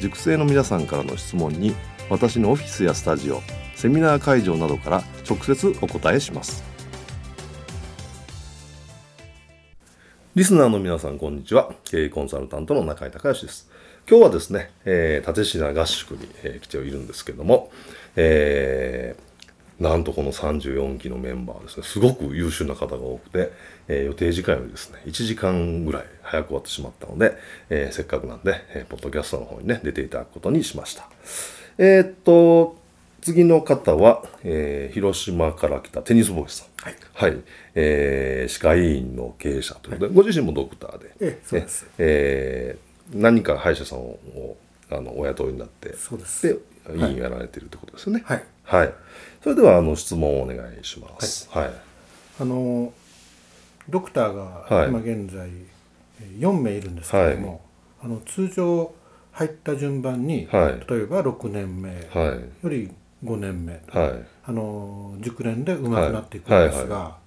熟成の皆さんからの質問に私のオフィスやスタジオセミナー会場などから直接お答えします。リスナーの皆さんこんにちは。経営コンサルタントの中井隆義です。今日はですね、えー、立品合宿に、えー、来ているんですけども、えー、なんとこの34期のメンバーですねすごく優秀な方が多くて、えー、予定時間よりですね1時間ぐらい早く終わってしまったので、えー、せっかくなんで、えー、ポッドキャストの方にね出ていただくことにしましたえー、っと次の方は、えー、広島から来たテニスボーイさん。はい。はい。えー、歯科医院の経営者ということで、はい、ご自身もドクターで。ええ、そうです。えー、何か歯医者さんをあのお雇いになって、そうです。で、医院やられているってことですよね。はい。はい。それでは、あの、質問をお願いします。はい。はい、あの、ドクターが今現在、4名いるんですけれども、はい、あの通常入った順番に、はい、例えば6年目より5年目、はい、あの熟練でうまくなっていくんですが、は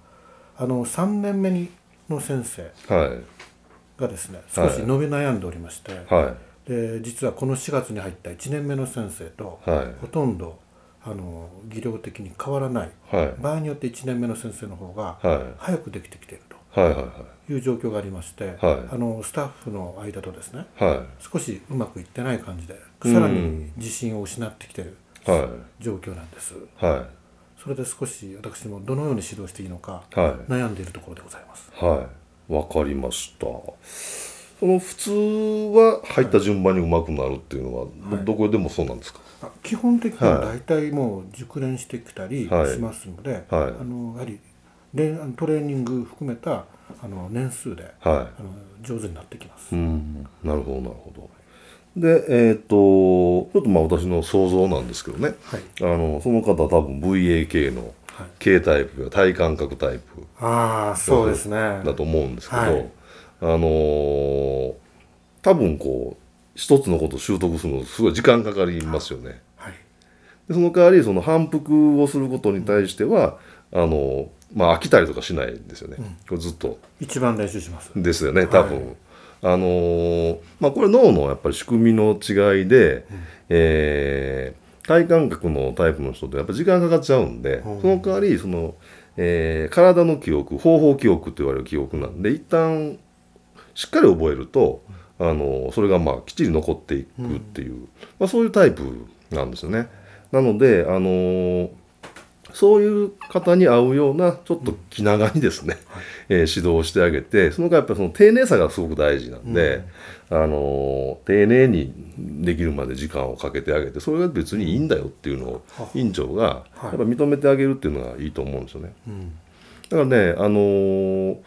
い、あの3年目にの先生がですね、少し伸び悩んでおりまして、で実はこの4月に入った1年目の先生と、ほとんどあの技量的に変わらない、場合によって1年目の先生の方が早くできてきていると。いう状況がありまして、あのスタッフの間とですね、少しうまくいってない感じでさらに自信を失ってきてい。る。状況なんです、はい、それで少し私もどのように指導していいのか悩んでいるところでございます。はい。わ、かりましたその普通は入った順番にうまくなるっていうのは、はい、どこでもそうなんですか？基本的には大体もう熟練してきたりしますので、はい、あのやはりトレーニング含めたあの年数で、はい、あの上手になってきます。うん。なるほどなるほど。でえっ、ー、とちょっとまあ私の想像なんですけどね、はい、あのその方多分 VAK の K タイプや体感覚タイプ。ああそうですね。だと思うんですけど、はい、あのー、多分こう一つのことを習得するのすごい時間かかりますよね。はい、でその代わりその反復をすることに対しては、あのまあ飽きたりとかしないんですよね、うん、これずっと。一番練習します。ですよね多分、あのー、まあ、これ脳のやっぱり仕組みの違いで、うん、えー、体感覚のタイプの人ってやっぱ時間かかっちゃうんで、うん、その代わりその、えー、体の記憶方法記憶と言われる記憶なんで一旦しっかり覚えると、あのー、それがまあきっちり残っていくっていう、うん、まあ、そういうタイプなんですよね。なので、あのーそういう方に合うようなちょっと気長にですね、うん、えー、指導してあげてそのやっぱりその丁寧さがすごく大事なんで、うん、あの丁寧にできるまで時間をかけてあげてそれが別にいいんだよっていうのを院長がやっぱ認めてあげるっていうのがいいと思うんですよね。うん、だからね、あの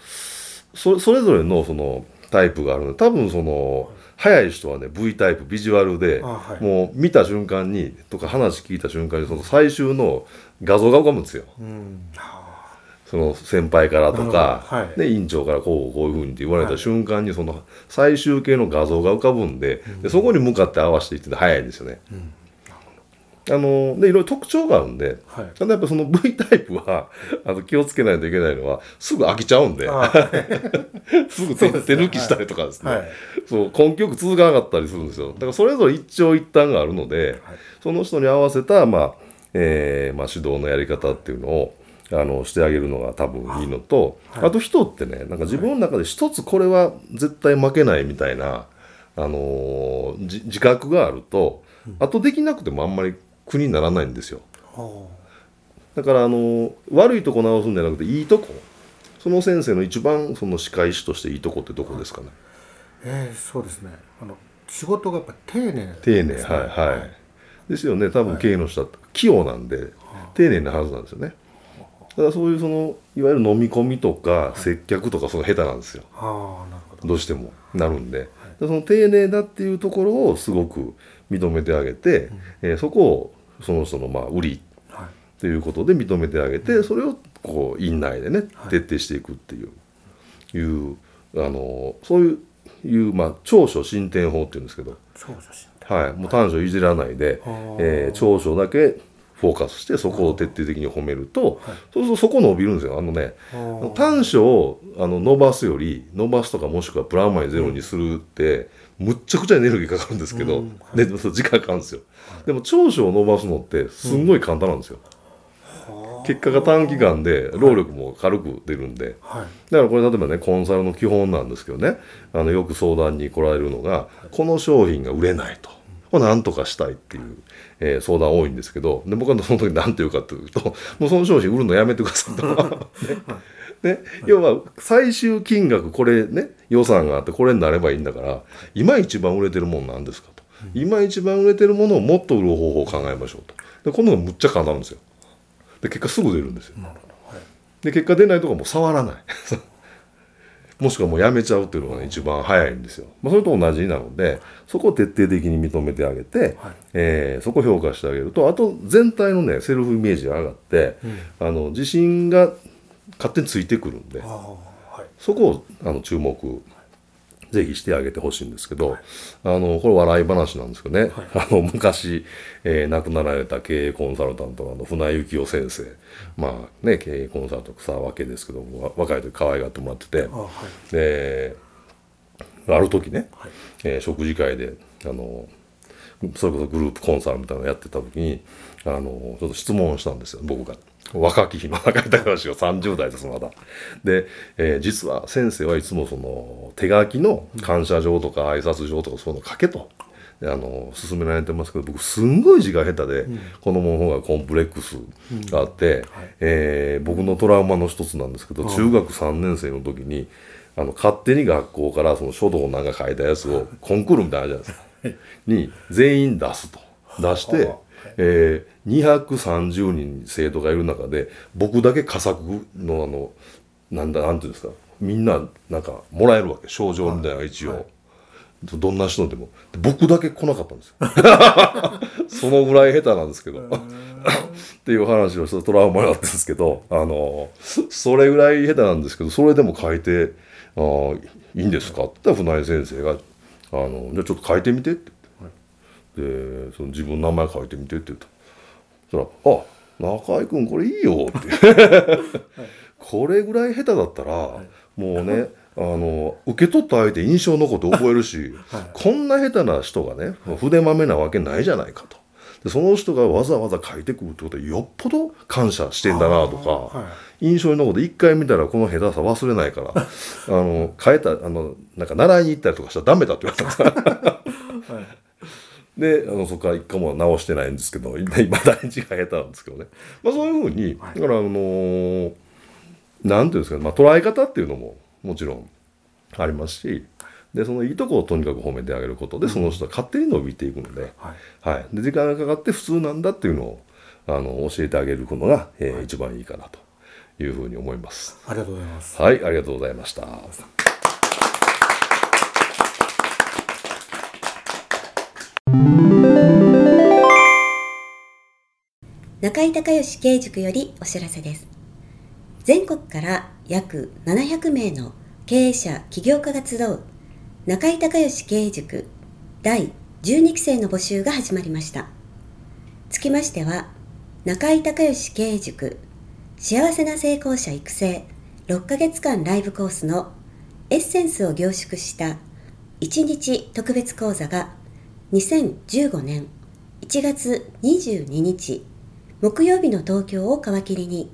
それぞれのそのタイプがあるの。で多分その早い人はね V タイプビジュアルで、はい、もう見た瞬間にとか話聞いた瞬間にその最終の画像が浮かぶんですよ。うん。その先輩からとか、はい、で院長からこうこういうふうにって言われた瞬間にその最終形の画像が浮かぶんででそこに向かって合わせていって早いんですよね。うんあのでいろいろ特徴があるんで、はい、ただやっぱその V タイプはあの気をつけないといけないのはすぐ飽きちゃうんで、はい、すぐ手手抜きしたりとかですね、はい、そう根気よく続かなかったりするんですよ。だからそれぞれ一長一短があるので、その人に合わせた、まあえーまあ、指導のやり方っていうのをあのしてあげるのが多分いいのと、あと人ってねなんか自分の中で一つこれは絶対負けないみたいなああのー、自覚があると、あとできなくてもあんまり苦にならないんですよ。だからあの悪いとこ直すんじゃなくていいとこ。その先生の一番その歯科医師としていいとこってどこですかね、えー、そうですね。あの仕事がやっぱ丁寧、ね、丁寧はいはい、はい、ですよね。多分経営の人は器用なんで、はい、丁寧なはずなんですよね。だからそういうそのいわゆる飲み込みとか接客とかその下手なんですよ、はあ、なるほど。どうしてもなるんで、はい、その丁寧だっていうところをすごく認めてあげて、うん、えー、そこをその人のまあ売り。とい。うことで認めてあげてそれをこう院内でね徹底していくっていう,、いうあのそういういう、まあ、長所進展法っていうんですけど。はい、もう短所いじらないで、えー、長所だけフォーカスしてそこを徹底的に褒めると、はい、そうするとそこ伸びるんですよ。あのね短所をあの伸ばすより伸ばすとかもしくはプラマイゼロにするって、うん、むっちゃくちゃエネルギーかかるんですけど、うん。はい、で時間かかるんですよ、はい、でも長所を伸ばすのってすんごい簡単なんですよ、うん結果が短期間で労力も軽く出るんで、はい、だからこれ例えばねコンサルの基本なんですけどね。あのよく相談に来られるのが、この商品が売れないと。何とかしたいっていう、えー、相談多いんですけどで僕はその時何て言うかというと もうその商品売るのやめてくださいと。ね、ね、要は最終金額これね予算があってこれになればいいんだから今一番売れてるもんなんですかと、今一番売れてるものをもっと売る方法を考えましょうと。でこのがむっちゃ簡単なんですよ。で結果すぐ出るんですよ、はい、で結果出ないとこもう触らない。もしくはもうやめちゃうっていうのが、ね、一番早いんですよ、まあ、それと同じなのでそこを徹底的に認めてあげて、はい、えー、そこを評価してあげるとあと全体のねセルフイメージが上がって、うん、あの自信が勝手についてくるんで、はい、そこをあの注目ぜひしてあげてほしいんですけど、はい、あのこれ笑い話なんですけどね、はい、あの昔、えー、亡くなられた経営コンサルタントの船井幸雄先生。まあね経営コンサルタント草分けですけど若い時可愛がってもらってて、はい、である時ね、はい、えー、食事会であのそれこそグループコンサルみたいなのやってた時にあのちょっと質問をしたんですよ僕が。若き日の中井隆が30代ですまだ。で、えー、実は先生はいつもその手書きの感謝状とか挨拶状とかそういうの書けと。あの勧められてますけど僕すんごい字が下手で、うん、子供の方がコンプレックスがあって、うんはい、えー、僕のトラウマの一つなんですけど、中学3年生の時にあの勝手に学校からその書道なんか書いたやつをコンクールみたいなじゃないですか、に全員出すと。出して。えー、230人生徒がいる中で僕だけ佳作のあのなんだなんていうんですかみんななんかもらえるわけ賞状みたいな一応、はい。はい、どんな人でも。僕だけ来なかったんですよ。そのぐらい下手なんですけど。っていう話をしたトラウマになってるんですけどあのそれぐらい下手なんですけどそれでも書いて「あいいんですか?」って言ったら船井先生が「あのじゃあちょっと書いてみて」って。でその自分の名前書いてみてって言った。そしたら「あ中居君これいいよ」って。はい、これぐらい下手だったら、はい、もうねあの受け取った相手印象残って覚えるし、はい、こんな下手な人がね筆まめなわけないじゃないかと。でその人がわざわざ書いてくるってことはよっぽど感謝してんだなとか、はい、印象に残って一回見たらこの下手さ忘れないから あの変えたあのなんか習いに行ったりとかしたらダメだって言われた。んですはい。であのそこから一回も直してないんですけど今大事が下手なんですけどね、まあ、そういうふうに、だからあのー、なんていうんですかね、まあ、捉え方っていうのももちろんありますしでそのいいとこをとにかく褒めてあげることでその人は勝手に伸びていくので,、はいはい、で時間がかかって普通なんだっていうのをあの教えてあげるのが、えー、一番いいかなというふうに思います。ありがとうございます。はい、ありがとうございました。中井隆義経営塾よりお知らせです。全国から約700名の経営者、起業家が集う中井隆義経営塾第12期生の募集が始まりました。つきましては、中井隆義経営塾幸せな成功者育成6ヶ月間ライブコースのエッセンスを凝縮した1日特別講座が2015年1月22日木曜日の東京を皮切りに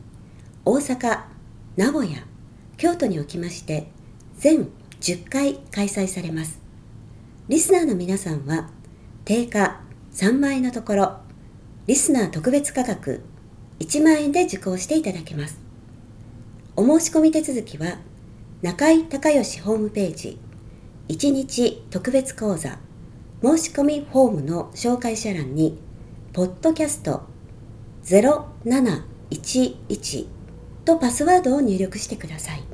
大阪、名古屋、京都におきまして全10回開催されます。リスナーの皆さんは定価3万円のところリスナー特別価格1万円で受講していただけますお申し込み手続きは中井隆義ホームページ1日特別講座申し込みフォームの紹介者欄にポッドキャスト0711とパスワードを入力してください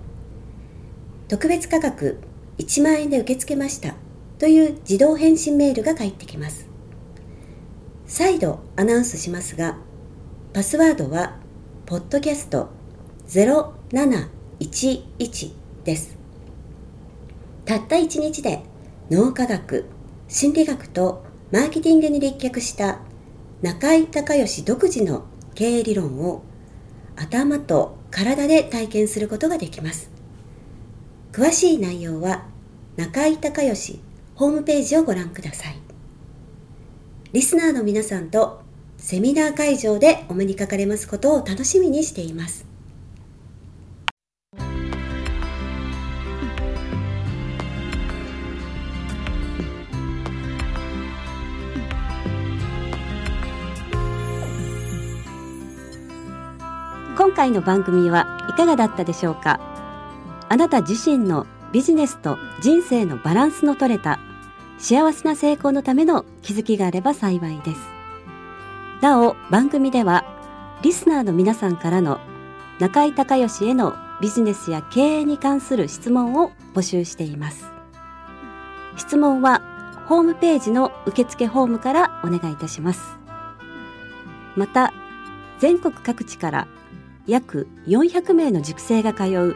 特別価格1万円で受け付けましたという自動返信メールが返ってきます再度アナウンスしますがパスワードはポッドキャスト0711ですたった1日で脳科学心理学とマーケティングに立脚した中井隆義独自の経営理論を頭と体で体験することができます詳しい内容は中井隆義ホームページをご覧ください。リスナーの皆さんとセミナー会場でお目にかかれますことを楽しみにしています。今回の番組はいかがだったでしょうか？あなた自身のビジネスと人生のバランスの取れた幸せな成功のための気づきがあれば幸いです。なお番組ではリスナーの皆さんからの中井隆義へのビジネスや経営に関する質問を募集しています。質問はホームページの受付フォームからお願いいたします。また全国各地から約400名の塾生が通う